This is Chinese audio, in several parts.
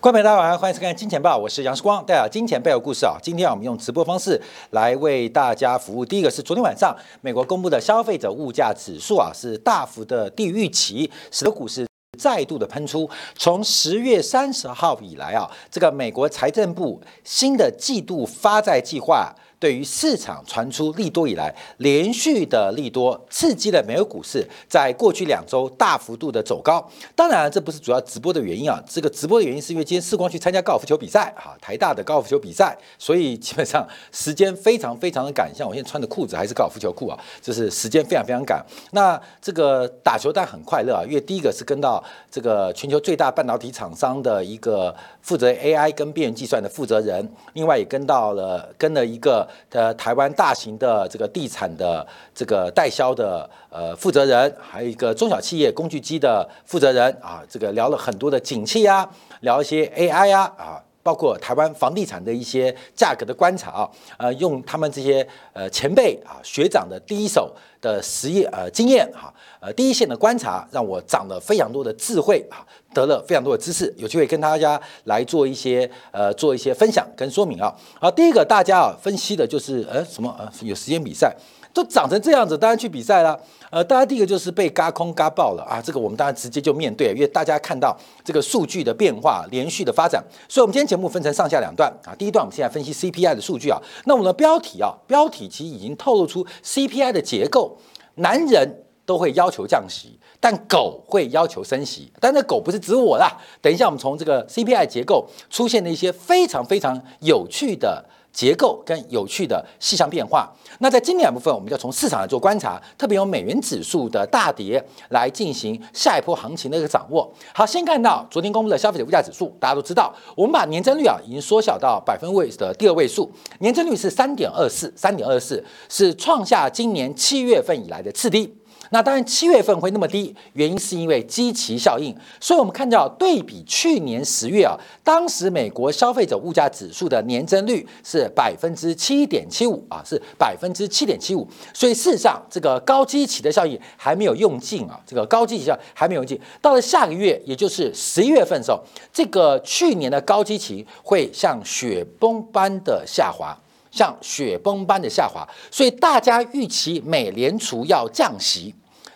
观众朋友大家晚上欢迎收看《金钱报》，我是杨世光，带来金钱背后故事啊。今天我们用直播方式来为大家服务。第一个是昨天晚上美国公布的消费者物价指数啊，是大幅的低于预期，使得股市再度的喷出。从十月三十号以来啊，这个美国财政部新的季度发债计划。对于市场传出利多以来，连续的利多刺激了美国股市在过去两周大幅度的走高。当然，这不是主要直播的原因啊。这个直播的原因是因为今天世光去参加高尔夫球比赛，哈，台大的高尔夫球比赛，所以基本上时间非常非常的赶。像我现在穿的裤子还是高尔夫球裤啊，就是时间非常非常赶。那这个打球但很快乐啊，因为第一个是跟到这个全球最大半导体厂商的一个负责 AI 跟边缘计算的负责人，另外也跟到了跟了一个。的台湾大型的这个地产的这个代销的呃负责人，还有一个中小企业工具机的负责人啊，这个聊了很多的景气啊，聊一些 AI 啊啊，包括台湾房地产的一些价格的观察啊，呃，用他们这些呃前辈啊学长的第一手的实业呃经验哈，呃第一线的观察，让我长了非常多的智慧啊。得了非常多的知识，有机会跟大家来做一些呃做一些分享跟说明啊。好，第一个大家啊分析的就是呃什么呃有时间比赛都长成这样子，当然去比赛了。呃，大家第一个就是被嘎空嘎爆了啊，这个我们当然直接就面对，因为大家看到这个数据的变化连续的发展，所以我们今天节目分成上下两段啊。第一段我们现在分析 CPI 的数据啊，那我们的标题啊标题其实已经透露出 CPI 的结构，男人都会要求降息。但狗会要求升息，但那狗不是指我啦。等一下，我们从这个 CPI 结构出现的一些非常非常有趣的结构跟有趣的细项变化。那在今天部分，我们就从市场来做观察，特别有美元指数的大跌来进行下一波行情的一个掌握。好，先看到昨天公布的消费者物价指数，大家都知道，我们把年增率啊已经缩小到百分位的第二位数，年增率是三点二四，三点二四是创下今年七月份以来的次低。那当然，七月份会那么低，原因是因为基期效应。所以，我们看到对比去年十月啊，当时美国消费者物价指数的年增率是百分之七点七五啊，是百分之七点七五。所以，事实上这个高基期的效应还没有用尽啊，这个高基期效还没有用尽。到了下个月，也就是十一月份的时候，这个去年的高基期会像雪崩般的下滑。像雪崩般的下滑，所以大家预期美联储要降息，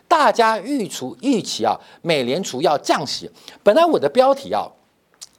大家预除预期啊，美联储要降息。本来我的标题啊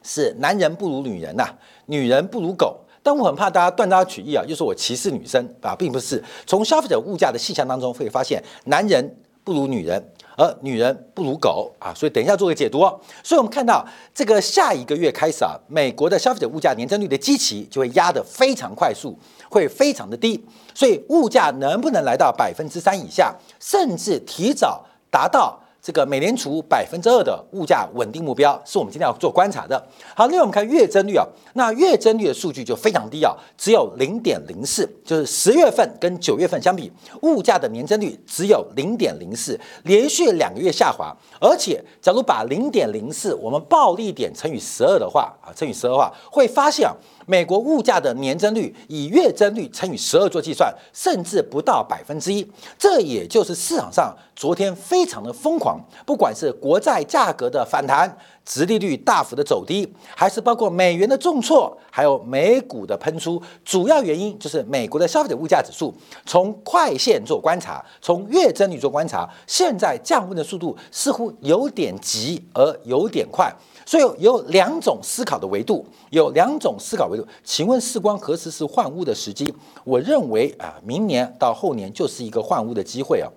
是“男人不如女人呐，女人不如狗”，但我很怕大家断章取义啊，就说我歧视女生啊，并不是。从消费者物价的细项当中会发现，男人不如女人。而女人不如狗啊，所以等一下做个解读哦。所以我们看到这个下一个月开始啊，美国的消费者物价年增率的基期就会压得非常快速，会非常的低。所以物价能不能来到百分之三以下，甚至提早达到？这个美联储百分之二的物价稳定目标是我们今天要做观察的。好，另外我们看月增率啊，那月增率的数据就非常低啊，只有零点零四，就是十月份跟九月份相比，物价的年增率只有零点零四，连续两个月下滑。而且，假如把零点零四我们暴力点乘以十二的话啊，乘以十二的话，会发现啊。美国物价的年增率以月增率乘以十二做计算，甚至不到百分之一。这也就是市场上昨天非常的疯狂，不管是国债价格的反弹、殖利率大幅的走低，还是包括美元的重挫，还有美股的喷出，主要原因就是美国的消费者物价指数从快线做观察，从月增率做观察，现在降温的速度似乎有点急而有点快。所以有两种思考的维度，有两种思考维度。请问世光何时是换屋的时机？我认为啊，明年到后年就是一个换屋的机会啊，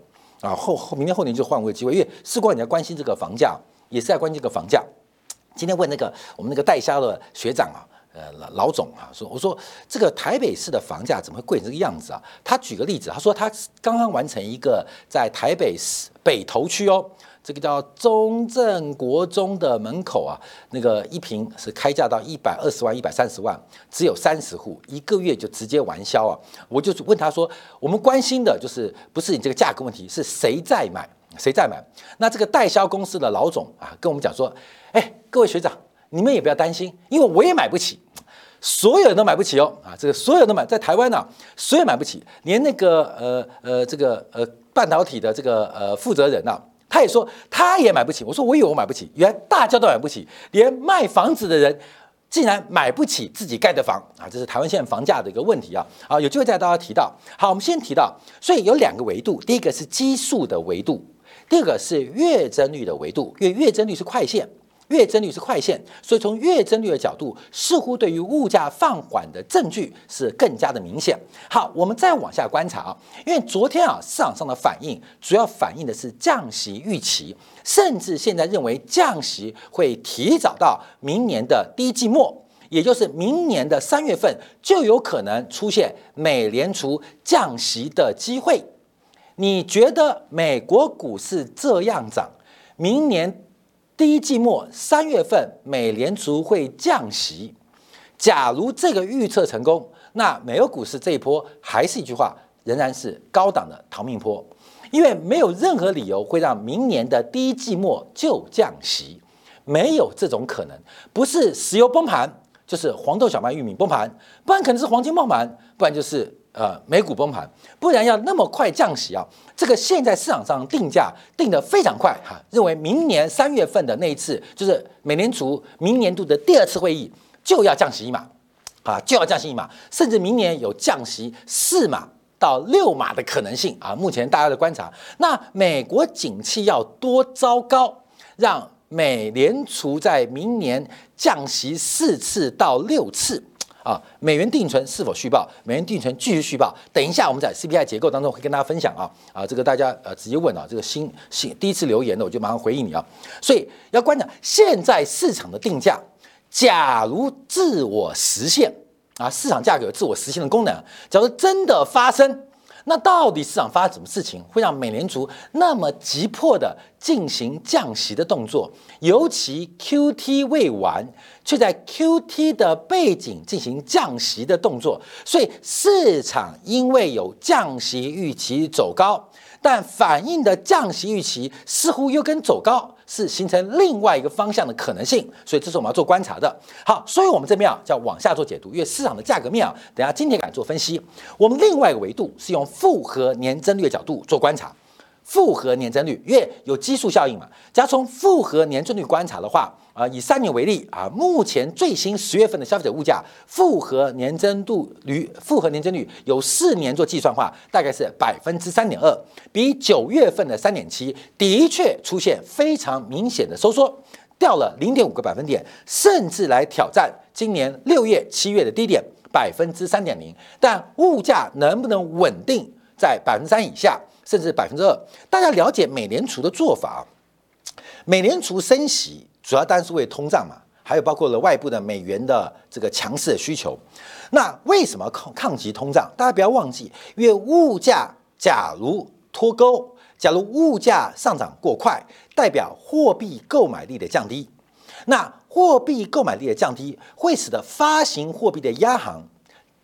啊后后明年后年就换屋的机会，因为世光你在关心这个房价，也是在关心这个房价。今天问那个我们那个代销的学长啊，呃老老总啊，说我说这个台北市的房价怎么会贵成这个样子啊？他举个例子，他说他刚刚完成一个在台北市北投区哦。这个叫中正国中的门口啊，那个一平是开价到一百二十万、一百三十万，只有三十户，一个月就直接完销啊！我就问他说：“我们关心的就是不是你这个价格问题，是谁在买？谁在买？”那这个代销公司的老总啊，跟我们讲说：“哎，各位学长，你们也不要担心，因为我也买不起，所有人都买不起哦啊！这个所有人都买，在台湾呢，所有买不起，连那个呃呃这个呃半导体的这个呃负责人呐。”他也说他也买不起。我说我以为我买不起，原来大家都买不起，连卖房子的人竟然买不起自己盖的房啊！这是台湾现在房价的一个问题啊！啊，有机会再大家提到。好，我们先提到，所以有两个维度，第一个是基数的维度，第二个是月增率的维度，因为月增率是快线。月增率是快线，所以从月增率的角度，似乎对于物价放缓的证据是更加的明显。好，我们再往下观察啊，因为昨天啊市场上的反应主要反映的是降息预期，甚至现在认为降息会提早到明年的第一季末，也就是明年的三月份就有可能出现美联储降息的机会。你觉得美国股市这样涨，明年？第一季末三月份，美联储会降息。假如这个预测成功，那美国股市这一波还是一句话，仍然是高档的逃命坡，因为没有任何理由会让明年的第一季末就降息，没有这种可能。不是石油崩盘，就是黄豆、小麦、玉米崩盘，不然可能是黄金崩盘，不然就是。呃，美股崩盘，不然要那么快降息啊？这个现在市场上定价定得非常快哈，认为明年三月份的那一次，就是美联储明年度的第二次会议就要降息一码，啊，就要降息一码，甚至明年有降息四码到六码的可能性啊。目前大家的观察，那美国景气要多糟糕，让美联储在明年降息四次到六次？啊，美元定存是否续报？美元定存继续续报。等一下，我们在 CPI 结构当中会跟大家分享啊啊，这个大家呃直接问啊，这个新新第一次留言的，我就马上回应你啊。所以要观察现在市场的定价，假如自我实现啊，市场价格有自我实现的功能，假如真的发生。那到底市场发生什么事情，会让美联储那么急迫的进行降息的动作？尤其 Q T 未完，却在 Q T 的背景进行降息的动作，所以市场因为有降息预期走高。但反映的降息预期似乎又跟走高是形成另外一个方向的可能性，所以这是我们要做观察的。好，所以我们这边啊叫往下做解读，因为市场的价格面啊，等下今天敢做分析。我们另外一个维度是用复合年增率的角度做观察。复合年增率，因为有基数效应嘛。假如从复合年增率观察的话，啊，以三年为例啊，目前最新十月份的消费者物价复合年增度率，复合年增率有四年做计算化，大概是百分之三点二，比九月份的三点七的确出现非常明显的收缩，掉了零点五个百分点，甚至来挑战今年六月、七月的低点百分之三点零。但物价能不能稳定在百分之三以下？甚至百分之二，大家了解美联储的做法。美联储升息主要当然是为通胀嘛，还有包括了外部的美元的这个强势的需求。那为什么抗抗击通胀？大家不要忘记，因为物价假如脱钩，假如物价上涨过快，代表货币购买力的降低。那货币购买力的降低，会使得发行货币的央行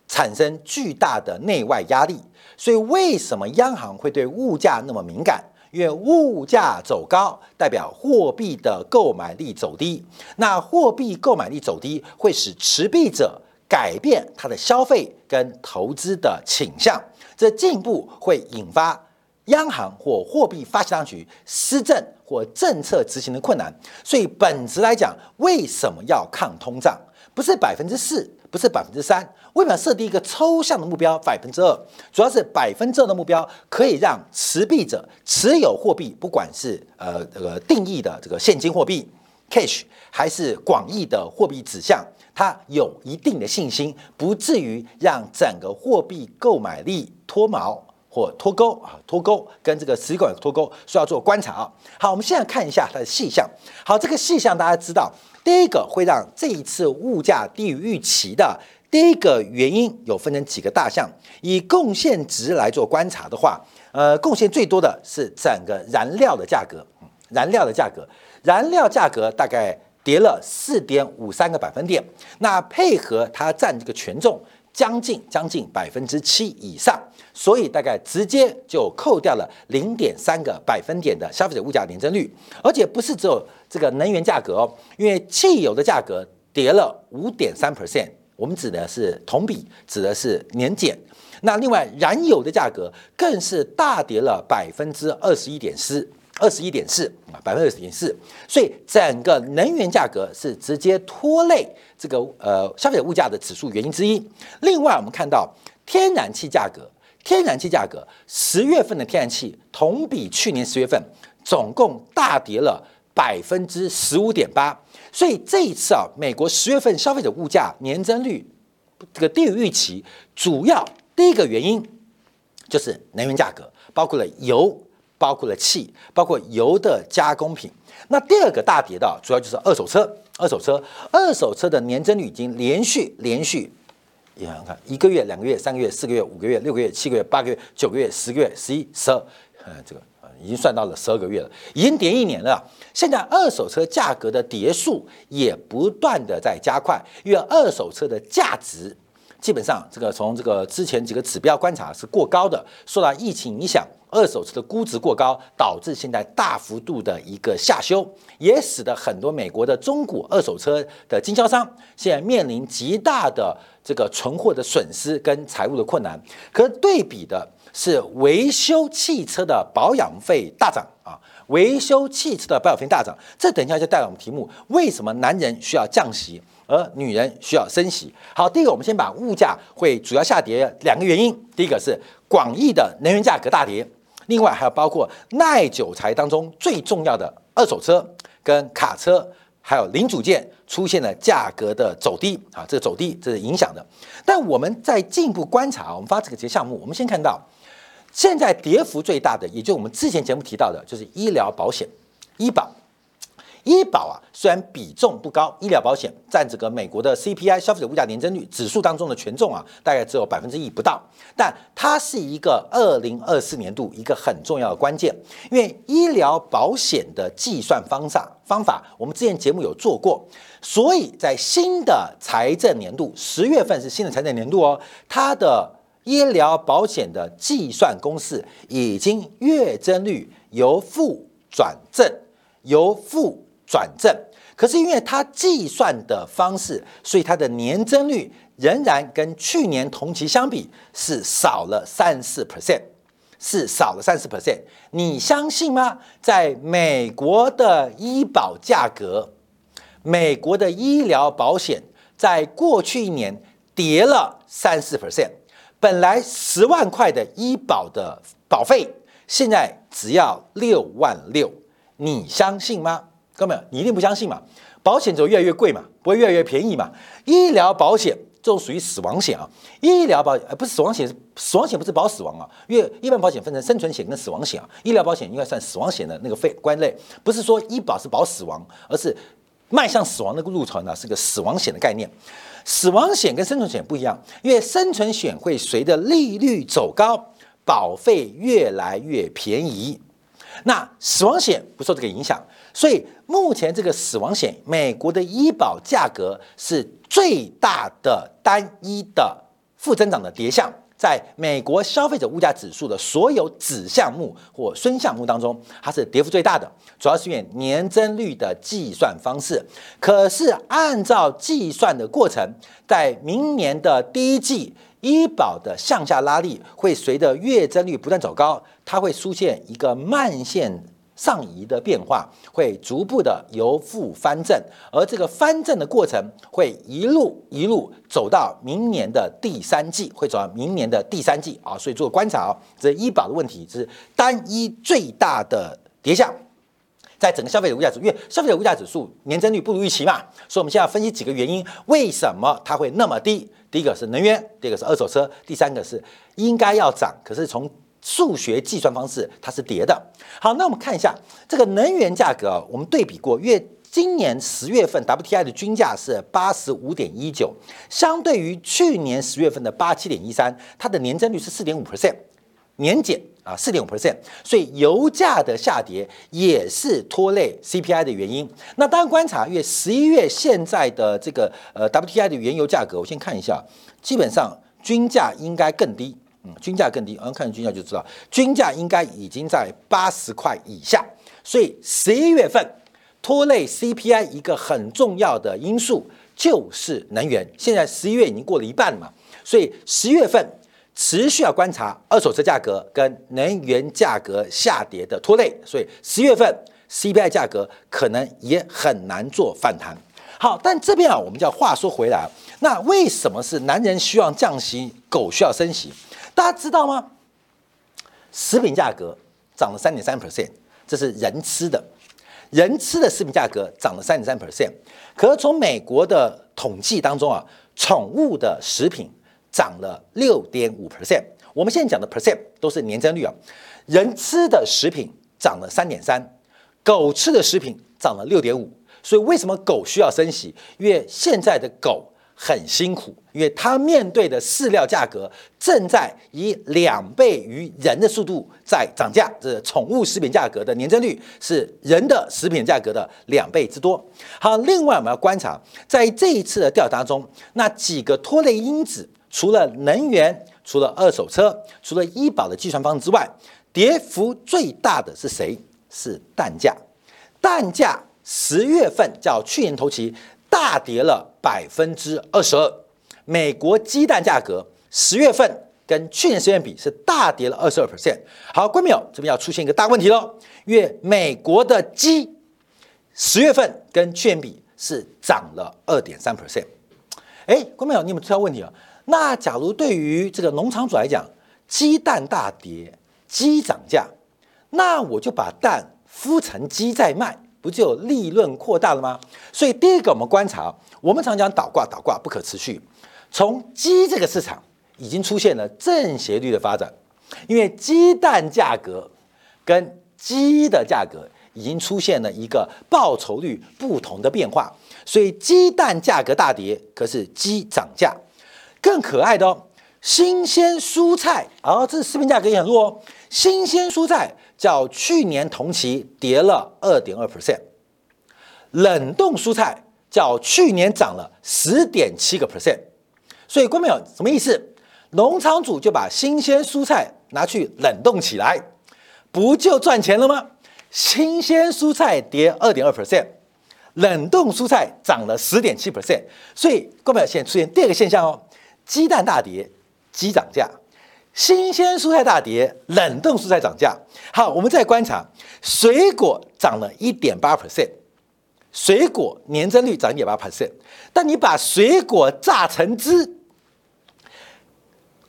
产生巨大的内外压力。所以，为什么央行会对物价那么敏感？因为物价走高，代表货币的购买力走低。那货币购买力走低，会使持币者改变他的消费跟投资的倾向，这进一步会引发央行或货币发行当局施政或政策执行的困难。所以，本质来讲，为什么要抗通胀？不是百分之四，不是百分之三。为什么设定一个抽象的目标百分之二？主要是百分之二的目标可以让持币者持有货币，不管是呃这个定义的这个现金货币 cash，还是广义的货币指向，它有一定的信心，不至于让整个货币购买力脱毛或脱钩啊脱钩，跟这个持股脱钩，需要做观察啊。好，我们现在看一下它的细项。好，这个细项大家知道，第一个会让这一次物价低于预期的。第一个原因有分成几个大项，以贡献值来做观察的话，呃，贡献最多的是整个燃料的价格，燃料的价格，燃料价格大概跌了四点五三个百分点，那配合它占这个权重将近将近百分之七以上，所以大概直接就扣掉了零点三个百分点的消费者物价年增率，而且不是只有这个能源价格哦，因为汽油的价格跌了五点三 percent。我们指的是同比，指的是年减。那另外，燃油的价格更是大跌了百分之二十一点四二十一点四啊，百分之二十点四，所以整个能源价格是直接拖累这个呃消费者物价的指数原因之一。另外，我们看到天然气价格，天然气价格十月份的天然气同比去年十月份总共大跌了百分之十五点八，所以这一次啊，美国十月份消费者物价年增率这个低于预期，主要第一个原因就是能源价格，包括了油。包括了气，包括油的加工品。那第二个大跌的，主要就是二手车。二手车，二手车的年增率已经连续连续，你看看，一个月、两个月、三个月、四个月、五个月、六个月、七个月、八个月、九个月、十个月、十一、十二，呃，这个已经算到了十二个月了，已经跌一年了。现在二手车价格的跌速也不断的在加快，因为二手车的价值基本上这个从这个之前几个指标观察是过高的，受到疫情影响。二手车的估值过高，导致现在大幅度的一个下修，也使得很多美国的中古二手车的经销商现在面临极大的这个存货的损失跟财务的困难。可对比的是，维修汽车的保养费大涨啊，维修汽车的保养费大涨，这等一下就带来我们题目：为什么男人需要降息，而女人需要升息？好，第一个，我们先把物价会主要下跌两个原因，第一个是广义的能源价格大跌。另外还有包括耐久材当中最重要的二手车跟卡车，还有零组件出现了价格的走低啊，这个走低这是影响的。但我们在进一步观察，我们发这个节项目，我们先看到现在跌幅最大的，也就我们之前节目提到的，就是医疗保险、医保。医保啊，虽然比重不高，医疗保险占这个美国的 CPI 消费者物价年增率指数当中的权重啊，大概只有百分之一不到，但它是一个二零二四年度一个很重要的关键，因为医疗保险的计算方法方法，我们之前节目有做过，所以在新的财政年度十月份是新的财政年度哦，它的医疗保险的计算公式已经月增率由负转正，由负。转正，可是因为它计算的方式，所以它的年增率仍然跟去年同期相比是少了三四 percent，是少了三四 percent。你相信吗？在美国的医保价格，美国的医疗保险在过去一年跌了三四 percent，本来十万块的医保的保费，现在只要六万六，你相信吗？哥们，你一定不相信嘛？保险就越来越贵嘛，不会越来越便宜嘛？医疗保险这种属于死亡险啊，医疗保呃不是死亡险，死亡险不是保死亡啊，因为一般保险分成生存险跟死亡险啊，医疗保险应该算死亡险的那个费关类，不是说医保是保死亡，而是迈向死亡那个路程呢是个死亡险的概念。死亡险跟生存险不一样，因为生存险会随着利率走高，保费越来越便宜，那死亡险不受这个影响。所以目前这个死亡险，美国的医保价格是最大的单一的负增长的叠项，在美国消费者物价指数的所有子项目或孙项目当中，它是跌幅最大的，主要是因为年增率的计算方式。可是按照计算的过程，在明年的第一季，医保的向下拉力会随着月增率不断走高，它会出现一个慢线。上移的变化会逐步的由负翻正，而这个翻正的过程会一路一路走到明年的第三季，会走到明年的第三季啊，所以做观察啊，这医保的问题是单一最大的叠项，在整个消费者物价指数，因为消费者物价指数年增率不如预期嘛，所以我们现在分析几个原因，为什么它会那么低？第一个是能源，第二个是二手车，第三个是应该要涨，可是从数学计算方式它是叠的。好，那我们看一下这个能源价格啊，我们对比过，月今年十月份 WTI 的均价是八十五点一九，相对于去年十月份的八七点一三，它的年增率是四点五 percent，年减啊四点五 percent，所以油价的下跌也是拖累 CPI 的原因。那当然观察，月十一月现在的这个呃 WTI 的原油价格，我先看一下，基本上均价应该更低。嗯，均价更低，嗯，看均价就知道，均价应该已经在八十块以下，所以十一月份拖累 CPI 一个很重要的因素就是能源。现在十一月已经过了一半嘛，所以十月份持续要观察二手车价格跟能源价格下跌的拖累，所以十月份 CPI 价格可能也很难做反弹。好，但这边啊，我们就要话说回来，那为什么是男人需要降息，狗需要升息？大家知道吗？食品价格涨了三点三 percent，这是人吃的，人吃的食品价格涨了三点三 percent。可是从美国的统计当中啊，宠物的食品涨了六点五 percent。我们现在讲的 percent 都是年增率啊，人吃的食品涨了三点三，狗吃的食品涨了六点五。所以为什么狗需要升息？因为现在的狗。很辛苦，因为它面对的饲料价格正在以两倍于人的速度在涨价。这宠物食品价格的年增率是人的食品价格的两倍之多。好，另外我们要观察，在这一次的调查中，那几个拖累因子，除了能源、除了二手车、除了医保的计算方式之外，跌幅最大的是谁？是蛋价。蛋价十月份较去年同期。大跌了百分之二十二，美国鸡蛋价格十月份跟去年十月比是大跌了二十二 percent。好，观众朋友，这边要出现一个大问题喽，因为美国的鸡十月份跟去年比是涨了二点三 percent。哎，观众朋友，你有没有出问题啊？那假如对于这个农场主来讲，鸡蛋大跌，鸡涨价，那我就把蛋孵成鸡再卖。不就利润扩大了吗？所以第一个，我们观察，我们常讲倒挂，倒挂不可持续。从鸡这个市场已经出现了正斜率的发展，因为鸡蛋价格跟鸡的价格已经出现了一个报酬率不同的变化，所以鸡蛋价格大跌，可是鸡涨价。更可爱的哦，新鲜蔬菜，啊，这食品价格也很弱哦，新鲜蔬菜。较去年同期跌了二点二 percent，冷冻蔬菜较去年涨了十点七个 percent，所以观众朋友什么意思？农场主就把新鲜蔬菜拿去冷冻起来，不就赚钱了吗？新鲜蔬菜跌二点二 percent，冷冻蔬菜涨了十点七 percent，所以观众朋友现在出现第二个现象哦，鸡蛋大跌，鸡涨价。新鲜蔬菜大跌，冷冻蔬菜涨价。好，我们再观察，水果涨了一点八 percent，水果年增率涨一点八 percent。但你把水果榨成汁，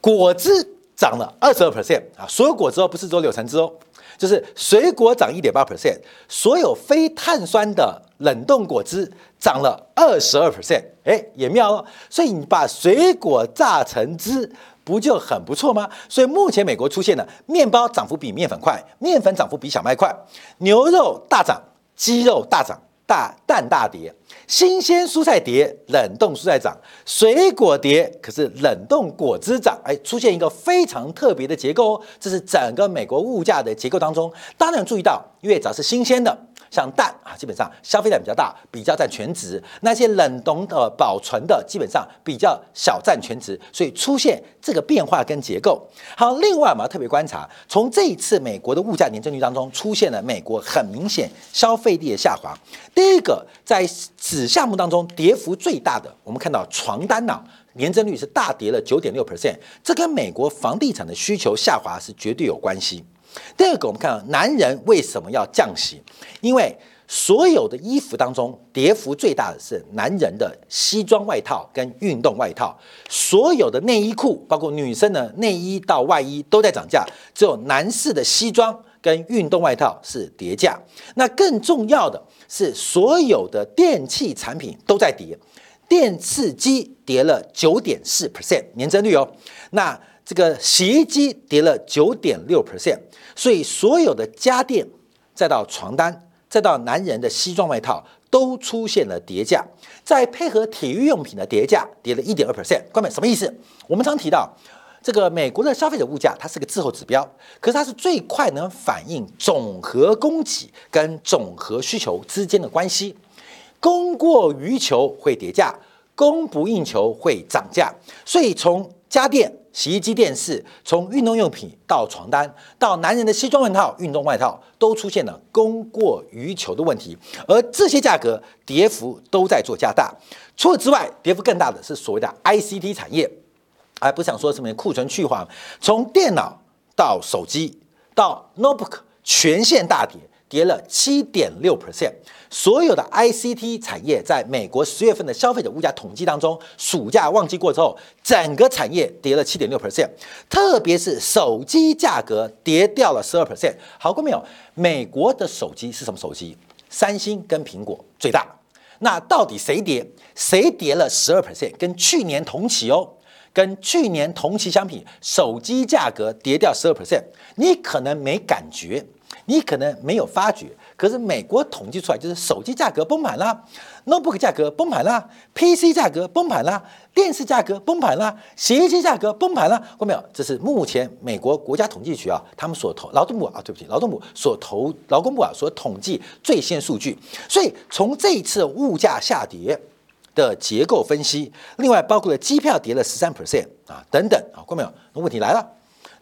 果汁涨了二十二 percent 啊！所有果汁哦，不是只有柳橙汁哦，就是水果涨一点八 percent，所有非碳酸的冷冻果汁涨了二十二 percent。哎，也妙哦。所以你把水果榨成汁。不就很不错吗？所以目前美国出现了面包涨幅比面粉快，面粉涨幅比小麦快，牛肉大涨，鸡肉大涨，大蛋大跌，新鲜蔬菜跌，冷冻蔬菜涨，水果跌，可是冷冻果汁涨，哎，出现一个非常特别的结构哦，这是整个美国物价的结构当中，当然注意到，因为只要是新鲜的。像蛋啊，基本上消费量比较大，比较占全值；那些冷冻的、保存的，基本上比较小占全值，所以出现这个变化跟结构。好，另外我们要特别观察，从这一次美国的物价年增率当中，出现了美国很明显消费力的下滑。第一个，在子项目当中跌幅最大的，我们看到床单呢，年增率是大跌了九点六 percent，这跟美国房地产的需求下滑是绝对有关系。第二个，我们看男人为什么要降息？因为所有的衣服当中，跌幅最大的是男人的西装外套跟运动外套。所有的内衣裤，包括女生的内衣到外衣都在涨价，只有男士的西装跟运动外套是跌价。那更重要的是，所有的电器产品都在跌，电视机跌了九点四 percent 年增率哦。那这个洗衣机跌了九点六 percent，所以所有的家电，再到床单，再到男人的西装外套，都出现了跌价。再配合体育用品的跌价，跌了一点二 percent。关美什么意思？我们常提到这个美国的消费者物价，它是个滞后指标，可是它是最快能反映总和供给跟总和需求之间的关系。供过于求会跌价，供不应求会涨价。所以从家电。洗衣机、电视，从运动用品到床单，到男人的西装外套、运动外套，都出现了供过于求的问题，而这些价格跌幅都在做加大。除此之外，跌幅更大的是所谓的 ICT 产业。还不想说什么库存去化，从电脑到手机到 notebook 全线大跌，跌了七点六 percent。所有的 ICT 产业在美国十月份的消费者物价统计当中，暑假旺季过之后，整个产业跌了七点六 percent，特别是手机价格跌掉了十二 percent。好过没有？美国的手机是什么手机？三星跟苹果最大。那到底谁跌？谁跌了十二 percent？跟去年同期哦。跟去年同期相比，手机价格跌掉十二 percent，你可能没感觉，你可能没有发觉，可是美国统计出来就是手机价格崩盘啦，notebook 价格崩盘啦，PC 价格崩盘啦，电视价格崩盘啦，洗衣机价格崩盘啦，过没有？这是目前美国国家统计局啊，他们所投劳动部啊，对不起，劳动部所投劳工部啊所统计最新数据，所以从这一次物价下跌。的结构分析，另外包括了机票跌了十三 percent 啊等等啊，过没有？那问题来了，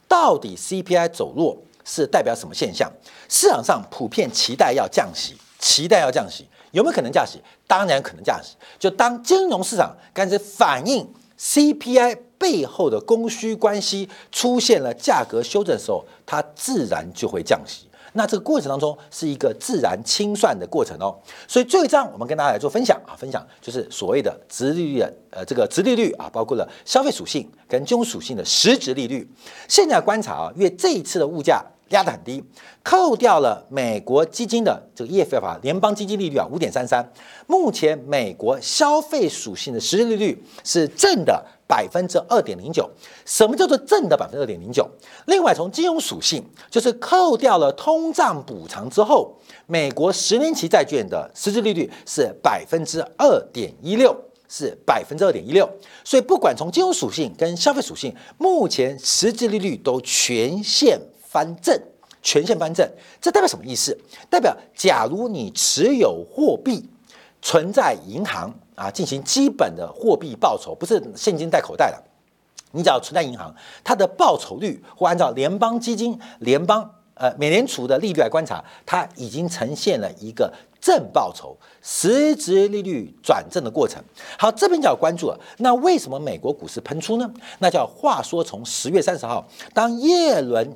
到底 CPI 走弱是代表什么现象？市场上普遍期待要降息，期待要降息，有没有可能降息？当然可能降息。就当金融市场开始反映 CPI 背后的供需关系出现了价格修正的时候，它自然就会降息。那这个过程当中是一个自然清算的过程哦，所以最后一章我们跟大家来做分享啊，分享就是所谓的直利率的呃这个直利率啊，包括了消费属性跟金融属性的实质利率。现在观察啊，因为这一次的物价压得很低，扣掉了美国基金的这个 EFF 啊联邦基金利率啊五点三三，目前美国消费属性的实质利率是正的。百分之二点零九，什么叫做正的百分之二点零九？另外，从金融属性，就是扣掉了通胀补偿之后，美国十年期债券的实质利率是百分之二点一六，是百分之二点一六。所以，不管从金融属性跟消费属性，目前实际利率都全线翻正，全线翻正。这代表什么意思？代表假如你持有货币存在银行。啊，进行基本的货币报酬，不是现金带口袋的。你只要存在银行，它的报酬率或按照联邦基金、联邦呃美联储的利率来观察，它已经呈现了一个正报酬、实质利率转正的过程。好，这边就要关注了。那为什么美国股市喷出呢？那叫话说，从十月三十号，当耶伦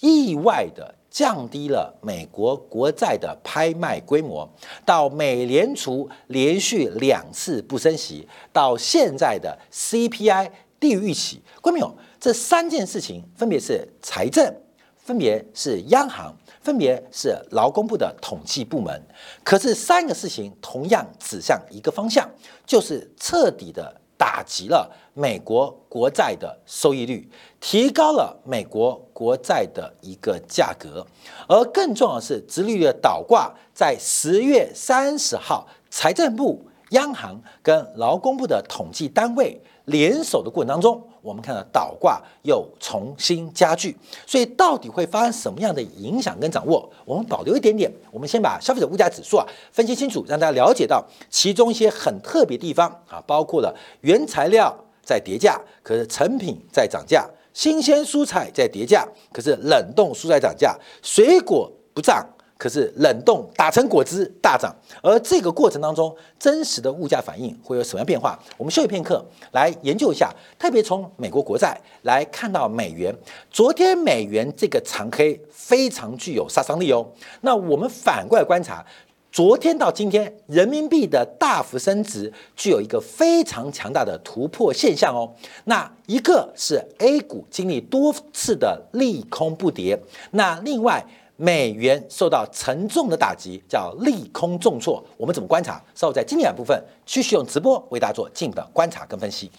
意外的。降低了美国国债的拍卖规模，到美联储连续两次不升息，到现在的 CPI 低于预期，关没有？这三件事情分别是财政，分别是央行，分别是劳工部的统计部门。可是三个事情同样指向一个方向，就是彻底的。打击了美国国债的收益率，提高了美国国债的一个价格，而更重要的是，直利率的倒挂在十月三十号，财政部、央行跟劳工部的统计单位。联手的过程当中，我们看到倒挂又重新加剧，所以到底会发生什么样的影响跟掌握？我们保留一点点，我们先把消费者物价指数啊分析清楚，让大家了解到其中一些很特别地方啊，包括了原材料在跌价，可是成品在涨价；新鲜蔬菜在跌价，可是冷冻蔬菜涨价；水果不涨。可是冷冻打成果汁大涨，而这个过程当中真实的物价反应会有什么样变化？我们休息片刻来研究一下，特别从美国国债来看到美元。昨天美元这个长黑非常具有杀伤力哦。那我们反过来观察，昨天到今天人民币的大幅升值，具有一个非常强大的突破现象哦。那一个是 A 股经历多次的利空不跌，那另外。美元受到沉重的打击，叫利空重挫。我们怎么观察？稍后在经典部分继续用直播为大家做进一步观察跟分析。